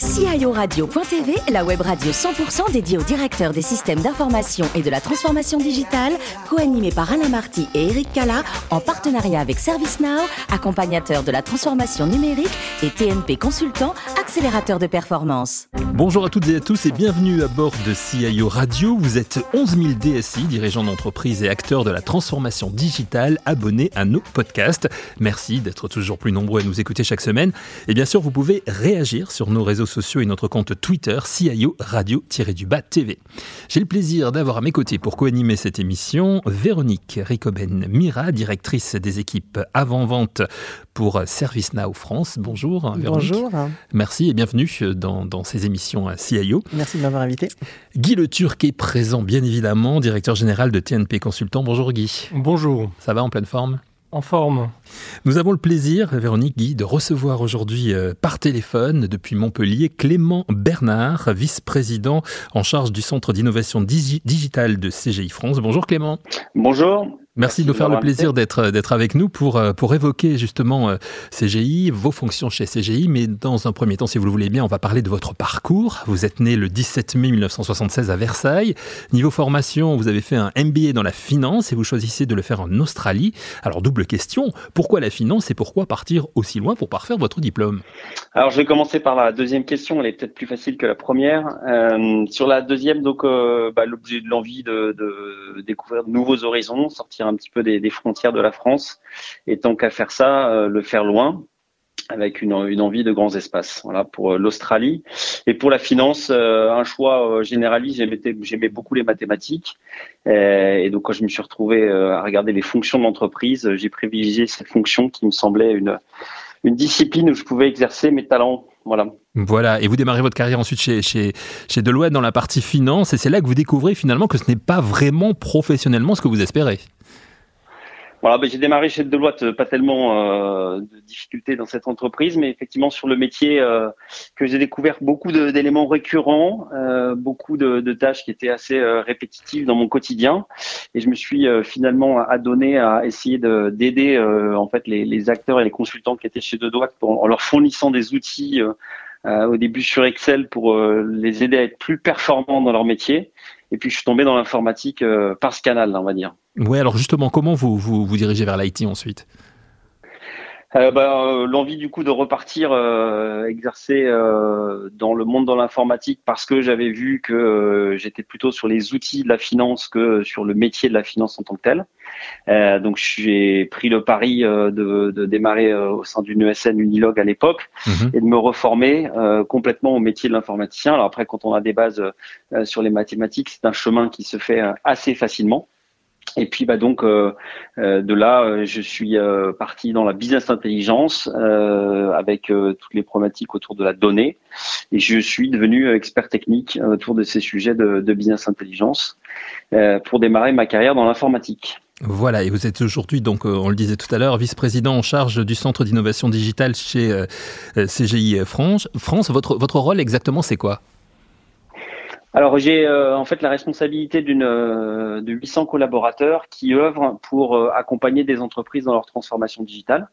guys. CIORadio.tv, la web radio 100% dédiée aux directeurs des systèmes d'information et de la transformation digitale, co-animée par Alain Marty et Eric Cala, en partenariat avec ServiceNow, accompagnateur de la transformation numérique et TNP Consultant, accélérateur de performance. Bonjour à toutes et à tous et bienvenue à bord de CIO Radio. Vous êtes 11 000 DSI, dirigeants d'entreprise et acteurs de la transformation digitale, abonnés à nos podcasts. Merci d'être toujours plus nombreux à nous écouter chaque semaine. Et bien sûr, vous pouvez réagir sur nos réseaux sociaux et notre compte Twitter CIO Radio-du-Bas TV. J'ai le plaisir d'avoir à mes côtés pour co-animer cette émission Véronique Ricoben-Mira, directrice des équipes avant-vente pour ServiceNow France. Bonjour Véronique. Bonjour. Merci et bienvenue dans, dans ces émissions CIO. Merci de m'avoir invité. Guy Le Turc est présent bien évidemment, directeur général de TNP Consultant. Bonjour Guy. Bonjour. Ça va en pleine forme? En forme. Nous avons le plaisir, Véronique Guy, de recevoir aujourd'hui euh, par téléphone depuis Montpellier Clément Bernard, vice-président en charge du Centre d'innovation digitale de CGI France. Bonjour Clément. Bonjour. Merci, de nous faire le plaisir d'être d'être avec nous pour euh, pour évoquer justement euh, CGI, vos fonctions chez CGI. Mais dans un premier temps, si vous le voulez bien, on va parler de votre parcours. Vous êtes né le 17 mai 1976 à Versailles. Niveau formation, vous avez fait un MBA dans la finance et vous choisissez de le faire en Australie. Alors double question pourquoi la finance et pourquoi partir aussi loin pour parfaire votre diplôme? Alors je vais commencer par la deuxième question. Elle est peut-être plus facile que la première. Euh, sur la deuxième, donc bah, l'objet de l'envie de, de découvrir de nouveaux horizons, sortir un petit peu des, frontières de la France. Et tant qu'à faire ça, euh, le faire loin avec une, envie de grands espaces. Voilà pour euh, l'Australie et pour la finance, euh, un choix généraliste. J'aimais beaucoup les mathématiques et donc quand je me suis retrouvé à regarder les fonctions de l'entreprise, j'ai privilégié cette fonction qui me semblait une une discipline où je pouvais exercer mes talents. Voilà. Voilà, et vous démarrez votre carrière ensuite chez, chez, chez Deloitte dans la partie finance, et c'est là que vous découvrez finalement que ce n'est pas vraiment professionnellement ce que vous espérez. Voilà, ben, j'ai démarré chez Deloitte, euh, pas tellement euh, de difficultés dans cette entreprise, mais effectivement sur le métier euh, que j'ai découvert beaucoup d'éléments récurrents, euh, beaucoup de, de, tâches qui étaient assez euh, répétitives dans mon quotidien, et je me suis finalement adonné à essayer d'aider en fait les, les, acteurs et les consultants qui étaient chez Deloitte en leur fournissant des outils au début sur Excel pour les aider à être plus performants dans leur métier. Et puis je suis tombé dans l'informatique par ce canal, on va dire. Oui, alors justement, comment vous vous, vous dirigez vers l'IT ensuite? Euh, bah, euh, L'envie du coup de repartir euh, exercer euh, dans le monde de l'informatique parce que j'avais vu que j'étais plutôt sur les outils de la finance que sur le métier de la finance en tant que tel. Donc j'ai pris le pari de, de, démarrer au sein d'une ESN Unilog à l'époque mhm. et de me reformer complètement au métier de l'informaticien. Alors après, quand on a des bases sur les mathématiques, c'est un chemin qui se fait assez facilement. Et puis bah donc euh, euh, de là, euh, je suis parti dans la business intelligence avec toutes les problématiques autour de la donnée, et je suis devenu expert technique autour de ces sujets de, business intelligence pour démarrer ma carrière dans l'informatique. Voilà, et vous êtes aujourd'hui, donc, on le disait tout à l'heure, vice-président en charge du Centre d'innovation digitale chez CGI France. France, votre, votre rôle exactement, c'est quoi? Alors j'ai euh, en fait la responsabilité d'une euh, de 800 collaborateurs qui œuvrent pour euh, accompagner des entreprises dans leur transformation digitale.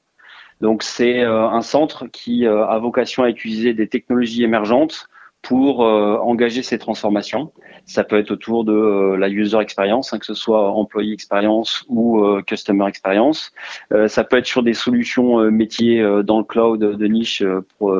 Donc c'est un centre qui a vocation à utiliser des technologies émergentes pour engager ces transformations. Ça peut être autour de euh, la user experience, hein, que ce soit employee experience ou euh, customer experience. Euh, ça peut être sur des solutions métiers dans le cloud de niche pour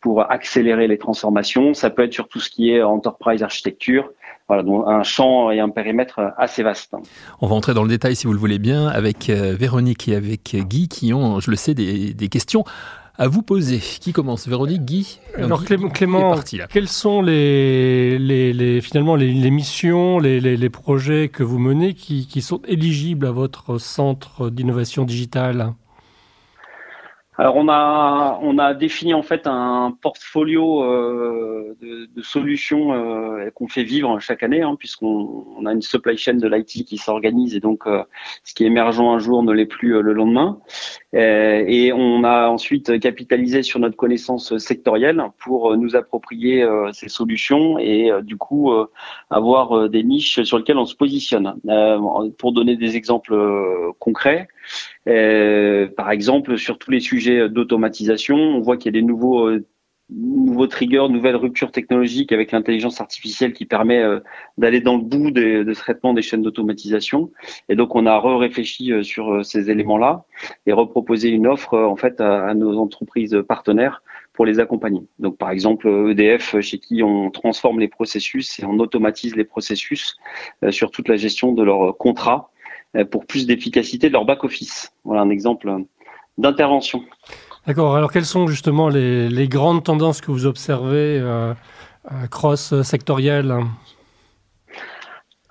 pour accélérer les transformations. Ça peut être sur tout ce qui est enterprise architecture. Voilà, donc un champ et un périmètre assez vaste. On va entrer dans le détail, si vous le voulez bien, avec Véronique et avec Guy, qui ont, je le sais, des questions à vous poser. Qui commence? Véronique, Guy? Alors Clément, quelles sont les, les, finalement les, missions, les, projets que vous menez qui, qui sont éligibles à votre centre d'innovation digitale? Alors on a on a défini en fait un portfolio euh, de, solutions euh, qu'on fait vivre chaque année, hein, puisqu'on on a une supply chain de l'IT qui s'organise et donc euh, ce qui est émergent un jour ne l'est plus le lendemain. Et on a ensuite capitalisé sur notre connaissance sectorielle pour nous approprier ces solutions et du coup avoir des niches sur lesquelles on se positionne. pour donner des exemples concrets. Euh, par exemple, sur tous les sujets d'automatisation, on voit qu'il y a des nouveaux nouveau trigger, nouvelle rupture technologique avec l'intelligence artificielle qui permet euh, d'aller dans le bout de, de, traitement des chaînes d'automatisation. Et donc, on a réfléchi euh, sur euh, ces éléments-là et reproposé une offre en fait à, nos entreprises partenaires pour les accompagner. Donc, par exemple, EDF, chez qui on transforme les processus et on automatise les processus sur toute la gestion de leurs contrats pour plus d'efficacité de leur back-office. Voilà un exemple d'intervention. D'accord. Alors, quelles sont justement les, grandes tendances que vous observez euh, cross-sectorielles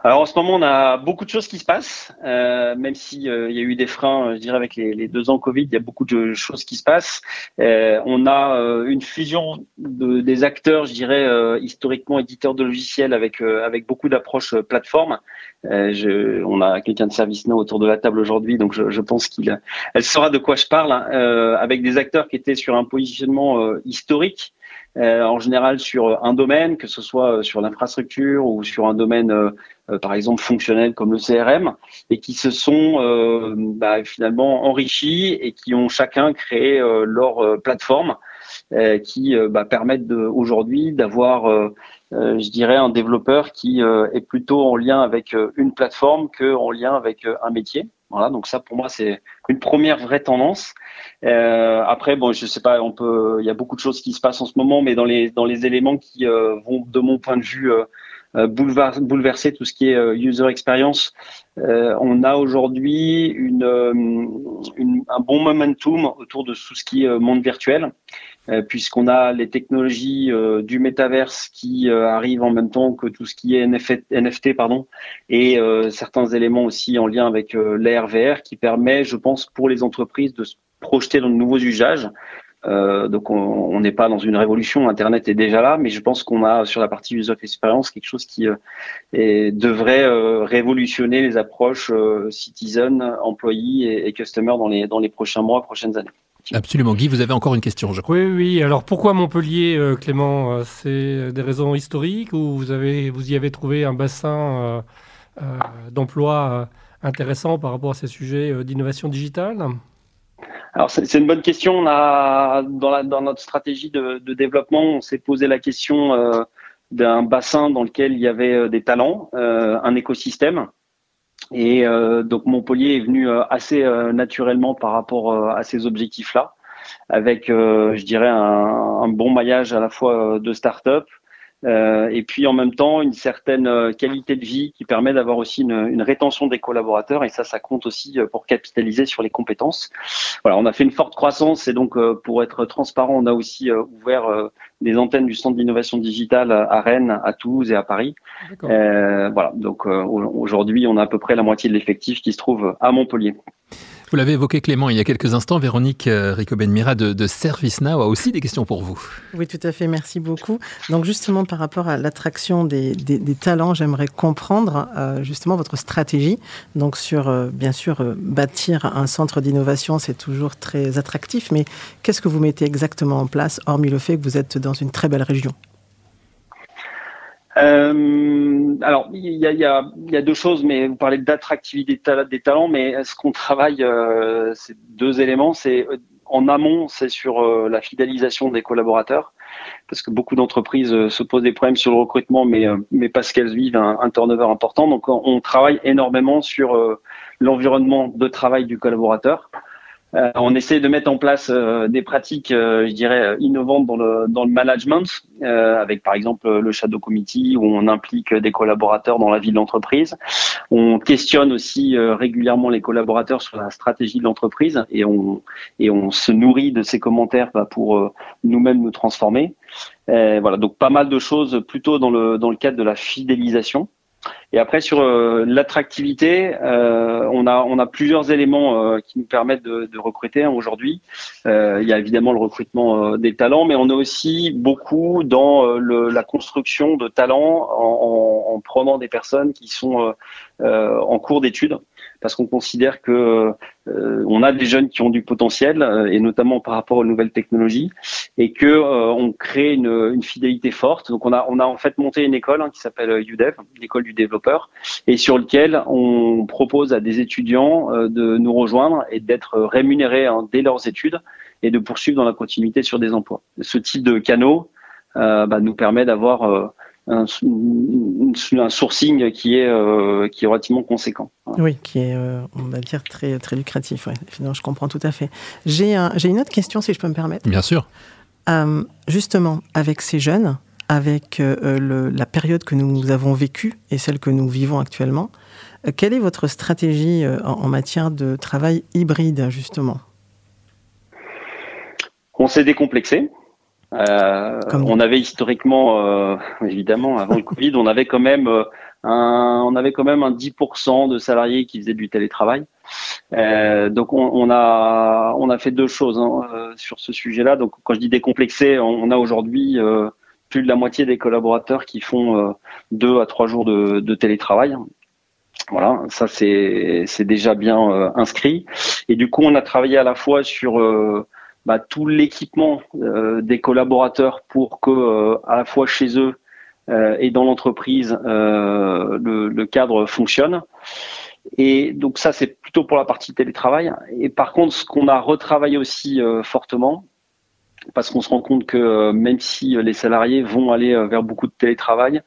alors en ce moment, on a beaucoup de choses qui se passent, euh, même s'il euh, y a eu des freins, euh, je dirais avec les, deux ans Covid, il y a beaucoup de choses qui se passent. on a une fusion de, des acteurs, je dirais historiquement éditeurs de logiciels, avec avec beaucoup d'approches plateformes. on a quelqu'un de ServiceNow autour de la table aujourd'hui, donc je, pense qu'il elle saura de quoi je parle, hein, avec des acteurs qui étaient sur un positionnement historique euh, en général sur un domaine, que ce soit euh, sur l'infrastructure ou sur un domaine, euh, par exemple, fonctionnel comme le CRM, et qui se sont bah, finalement enrichis et qui ont chacun créé leur plateforme qui bah, permettent aujourd'hui d'avoir, je dirais, un développeur qui est plutôt en lien avec une plateforme que en lien avec un métier. Voilà, donc ça pour moi c'est une première vraie tendance. Euh, après, bon, je sais pas, on peut, il y a beaucoup de choses qui se passent en ce moment, mais dans les dans les éléments qui euh, vont, de mon point de vue, euh, euh bouleverser tout ce qui est euh, user experience, on a aujourd'hui une, une, un bon momentum autour de tout ce qui est monde virtuel. Euh, puisqu'on a les technologies euh, du métaverse qui euh, arrivent en même temps que tout ce qui est NFT, pardon, et certains éléments aussi en lien avec l'ARVR qui permet, je pense, pour les entreprises de se projeter dans de nouveaux usages. donc on n'est pas dans une révolution, Internet est déjà là, mais je pense qu'on a sur la partie user experience quelque chose qui devrait révolutionner les approches citizen, employés et, et customer dans les prochains mois, prochaines années. Absolument. Guy, vous avez encore une question, je crois. Oui, oui. Alors pourquoi Montpellier, euh, Clément euh, C'est des raisons historiques ou vous, avez, vous y avez trouvé un bassin euh, d'emploi intéressant par rapport à ces sujets d'innovation digitale? Alors c'est une bonne question. On a dans, dans notre stratégie de, de développement, on s'est posé la question d'un bassin dans lequel il y avait des talents, un écosystème. Et euh, donc Montpellier est venu euh, assez euh, naturellement par rapport à ces objectifs-là, avec, je dirais, un, un, bon maillage à la fois de start-up, euh, et puis en même temps une certaine euh, qualité de vie qui permet d'avoir aussi une, une, rétention des collaborateurs et ça ça compte aussi euh, pour capitaliser sur les compétences. Voilà, on a fait une forte croissance et donc pour être transparent, on a aussi ouvert des antennes du centre d'innovation digitale à Rennes, à Toulouse et à Paris. voilà, donc aujourd'hui on a à peu près la moitié de l'effectif qui se trouve à Montpellier. Vous l'avez évoqué Clément il y a quelques instants, Véronique euh, Rico-Benmira de, de ServiceNow a aussi des questions pour vous. Oui, tout à fait, merci beaucoup. Donc justement par rapport à l'attraction des, talents, j'aimerais comprendre euh, justement votre stratégie. Donc sur, euh, bien sûr, bâtir un centre d'innovation, c'est toujours très attractif, mais qu'est-ce que vous mettez exactement en place, hormis le fait que vous êtes dans une très belle région? Euh, alors, il y a, y, a, y a, deux choses, mais vous parlez d'attractivité des talents, mais ce qu'on travaille, euh, c'est deux éléments. C'est euh, en amont, c'est sur euh, la fidélisation des collaborateurs, parce que beaucoup d'entreprises euh, se posent des problèmes sur le recrutement, mais, mais parce qu'elles vivent un, turnover important. Donc, on, on travaille énormément sur l'environnement de travail du collaborateur. Euh, on essaie de mettre en place euh, des pratiques, euh, je dirais, innovantes dans le, dans le management, avec par exemple le Shadow Committee où on implique des collaborateurs dans la vie de l'entreprise. On questionne aussi régulièrement les collaborateurs sur la stratégie de l'entreprise et on, et on se nourrit de ces commentaires bah, pour nous-mêmes nous transformer. voilà, donc pas mal de choses plutôt dans le, dans le cadre de la fidélisation. Et après sur euh, l'attractivité, euh, on a on a plusieurs éléments euh, qui nous permettent de, recruter hein, aujourd'hui. il y a évidemment le recrutement des talents, mais on est aussi beaucoup dans la construction de talents en, en, en, prenant des personnes qui sont en cours d'études parce qu'on considère que euh, on a des jeunes qui ont du potentiel et notamment par rapport aux nouvelles technologies et que on crée une, fidélité forte. Donc on a en fait monté une école hein, qui s'appelle UDEV, l'école du développeur, et sur lequel on propose à des étudiants de nous rejoindre et d'être rémunérés hein, dès leurs études et de poursuivre dans la continuité sur des emplois. Ce type de canaux euh, bah, nous permet d'avoir euh, un, un, sourcing qui est euh, qui est relativement conséquent. Oui, qui est on va dire très très lucratif. Ouais. Finalement, je comprends tout à fait. J'ai j'ai une autre question si je peux me permettre. Bien sûr. justement, avec ces jeunes, avec le, la période que nous avons vécue et celle que nous vivons actuellement, quelle est votre stratégie en matière de travail hybride justement? On s'est décomplexé. Euh, on avait historiquement, euh, évidemment, avant le Covid, on avait quand même euh, un, on avait quand même un 10% de salariés qui faisaient du télétravail. Euh, donc on, on, a, on a fait deux choses hein, euh, sur ce sujet-là. Donc quand je dis décomplexé, on, a aujourd'hui plus de la moitié des collaborateurs qui font deux à trois jours de, de télétravail. Voilà, ça c'est c'est déjà bien inscrit. Et du coup, on a travaillé à la fois sur bah, tout l'équipement euh, des collaborateurs pour que euh, à la fois chez eux euh, et dans l'entreprise le, le, cadre fonctionne. Et donc ça c'est plutôt pour la partie télétravail. Et par contre ce qu'on a retravaillé aussi fortement, parce qu'on se rend compte que même si les salariés vont aller vers beaucoup de télétravail,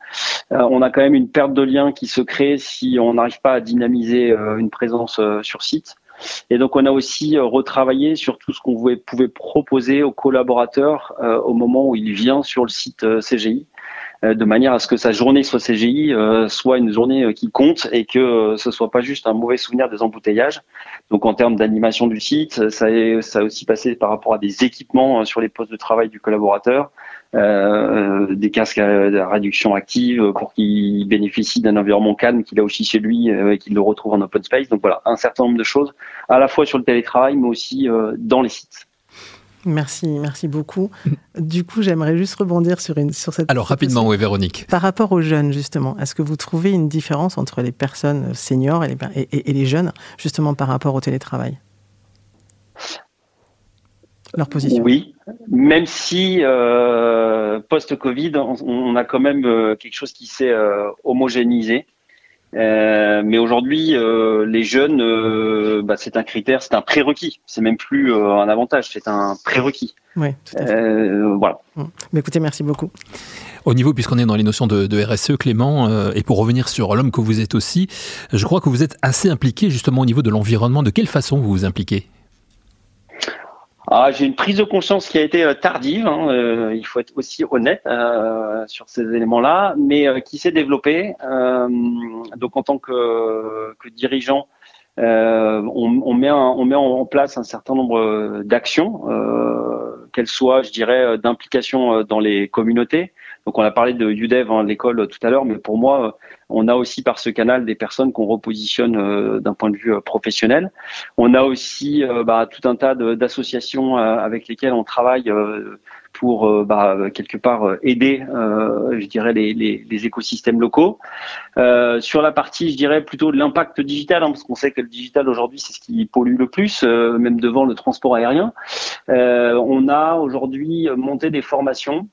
on a quand même une perte de lien qui se crée si on n'arrive pas à dynamiser une présence sur site. Et donc, on a aussi euh, retravaillé sur tout ce qu'on pouvait proposer aux collaborateurs euh, au moment où il vient sur le site euh, CGI de manière à ce que sa journée sur CGI soit une journée qui compte et que ce soit pas juste un mauvais souvenir des embouteillages. Donc en termes d'animation du site, ça a aussi passé par rapport à des équipements sur les postes de travail du collaborateur, euh, des casques à, réduction active pour qu'il bénéficie d'un environnement calme qu'il a aussi chez lui euh, et qu'il le retrouve en open space. Donc voilà, un certain nombre de choses, à la fois sur le télétravail, mais aussi euh, dans les sites. Merci, merci beaucoup. Du coup, j'aimerais juste rebondir sur, une, sur cette. Alors, rapidement, oui, Véronique. Par rapport aux jeunes, justement, est-ce que vous trouvez une différence entre les personnes seniors et les, et les jeunes, justement, par rapport au télétravail? Leur position Oui, même si euh, post-Covid, on, a quand même euh, quelque chose qui s'est euh, homogénéisé. mais aujourd'hui, les jeunes, bah, c'est un critère, c'est un prérequis. C'est même plus un avantage, c'est un prérequis. Oui, tout à fait. voilà. Mmh. Mais écoutez, merci beaucoup. Au niveau, puisqu'on est dans les notions de, de RSE, Clément, et pour revenir sur l'homme que vous êtes aussi, je crois que vous êtes assez impliqué justement au niveau de l'environnement. De quelle façon vous vous impliquez? Ah, j'ai une prise de conscience qui a été euh, tardive, hein, euh, il faut être aussi honnête euh, sur ces éléments-là, mais qui s'est développée. donc en tant que, que dirigeant, on, on, met on met en place un certain nombre d'actions, qu'elles soient, je dirais, d'implication dans les communautés, donc on a parlé de UDEV, hein, l'école tout à l'heure, mais pour moi, on a aussi par ce canal des personnes qu'on repositionne euh, d'un point de vue euh, professionnel. On a aussi euh, bah, tout un tas d'associations avec lesquelles on travaille pour bah, quelque part aider, je dirais, les, les, les écosystèmes locaux. sur la partie, je dirais, plutôt de l'impact digital, hein, parce qu'on sait que le digital aujourd'hui, c'est ce qui pollue le plus, même devant le transport aérien. on a aujourd'hui monté des formations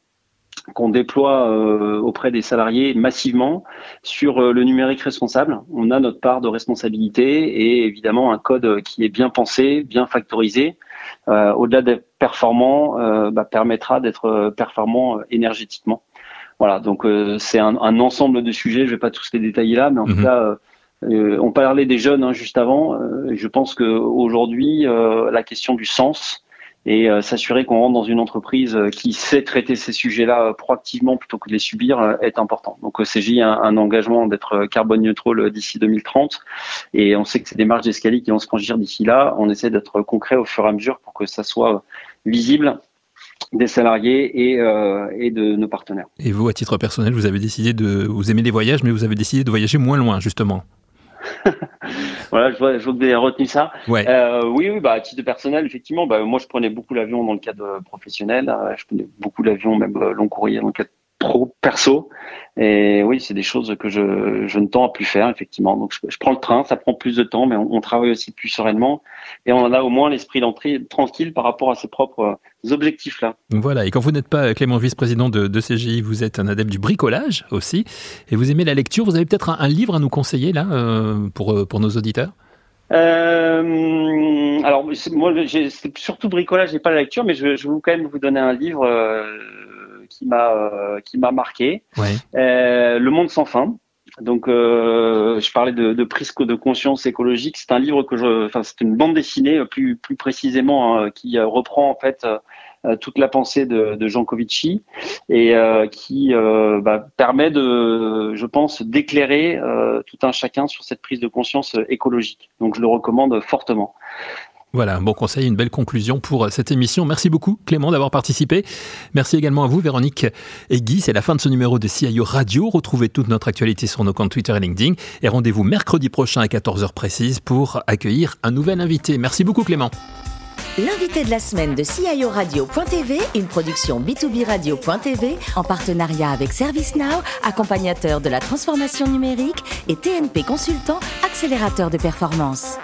qu'on déploie euh, auprès des salariés massivement sur euh, le numérique responsable. On a notre part de responsabilité et évidemment un code qui est bien pensé, bien factorisé, euh, au-delà d'être performant, bah, permettra d'être performant énergétiquement. Voilà, donc c'est un, ensemble de sujets. Je vais pas tous les détailler là, mais en tout mhm. cas. on parlait des jeunes hein, juste avant. je pense qu'aujourd'hui, la question du sens, et euh, s'assurer qu'on rentre dans une entreprise euh, qui sait traiter ces sujets-là euh, proactivement plutôt que de les subir est important. Donc CJ a un, engagement d'être carbone neutral d'ici 2030 et on sait que c'est des marges d'escalier qui vont se franchir d'ici là. On essaie d'être concret au fur et à mesure pour que ça soit visible des salariés et, et de nos partenaires. Et vous, à titre personnel, vous avez décidé de... Vous aimez les voyages, mais vous avez décidé de voyager moins loin, justement voilà, je vois, je vois que vous avez retenu ça. Euh, oui, oui, bah, à titre personnel, effectivement, bah, moi, je prenais beaucoup l'avion dans le cadre professionnel. Euh, je prenais beaucoup l'avion, même euh, long courrier dans le cadre pro perso. Et oui, c'est des choses que je, je ne tends à plus faire, effectivement. Donc, je, prends le train, ça prend plus de temps, mais on, travaille aussi plus sereinement. Et on a au moins l'esprit d'entrée tranquille par rapport à ses propres objectifs-là. Voilà. Et quand vous n'êtes pas Clément, vice-président de, de, CGI, vous êtes un adepte du bricolage aussi. Et vous aimez la lecture. Vous avez peut-être un, livre à nous conseiller, là, euh, pour, euh, pour nos auditeurs? Euh, alors moi, c'est surtout bricolage et pas la lecture, mais je, je vais quand même vous donner un livre euh, qui m'a euh, qui m'a marqué. Euh, le monde sans fin. Donc, euh, je parlais de, de, prise de conscience écologique. C'est un livre que je, enfin, c'est une bande dessinée plus plus précisément hein, qui reprend en fait toute la pensée de, de Jean Covici et qui bah, permet de, je pense, d'éclairer tout un chacun sur cette prise de conscience écologique. Donc, je le recommande fortement. Voilà, un bon conseil, une belle conclusion pour cette émission. Merci beaucoup Clément d'avoir participé. Merci également à vous Véronique et Guy. C'est la fin de ce numéro de CIO Radio. Retrouvez toute notre actualité sur nos comptes Twitter et LinkedIn. Et rendez-vous mercredi prochain à 14h précise pour accueillir un nouvel invité. Merci beaucoup Clément. L'invité de la semaine de CIO Radio.tv, une production B2B Radio.tv en partenariat avec ServiceNow, accompagnateur de la transformation numérique et TNP Consultant, accélérateur de performance.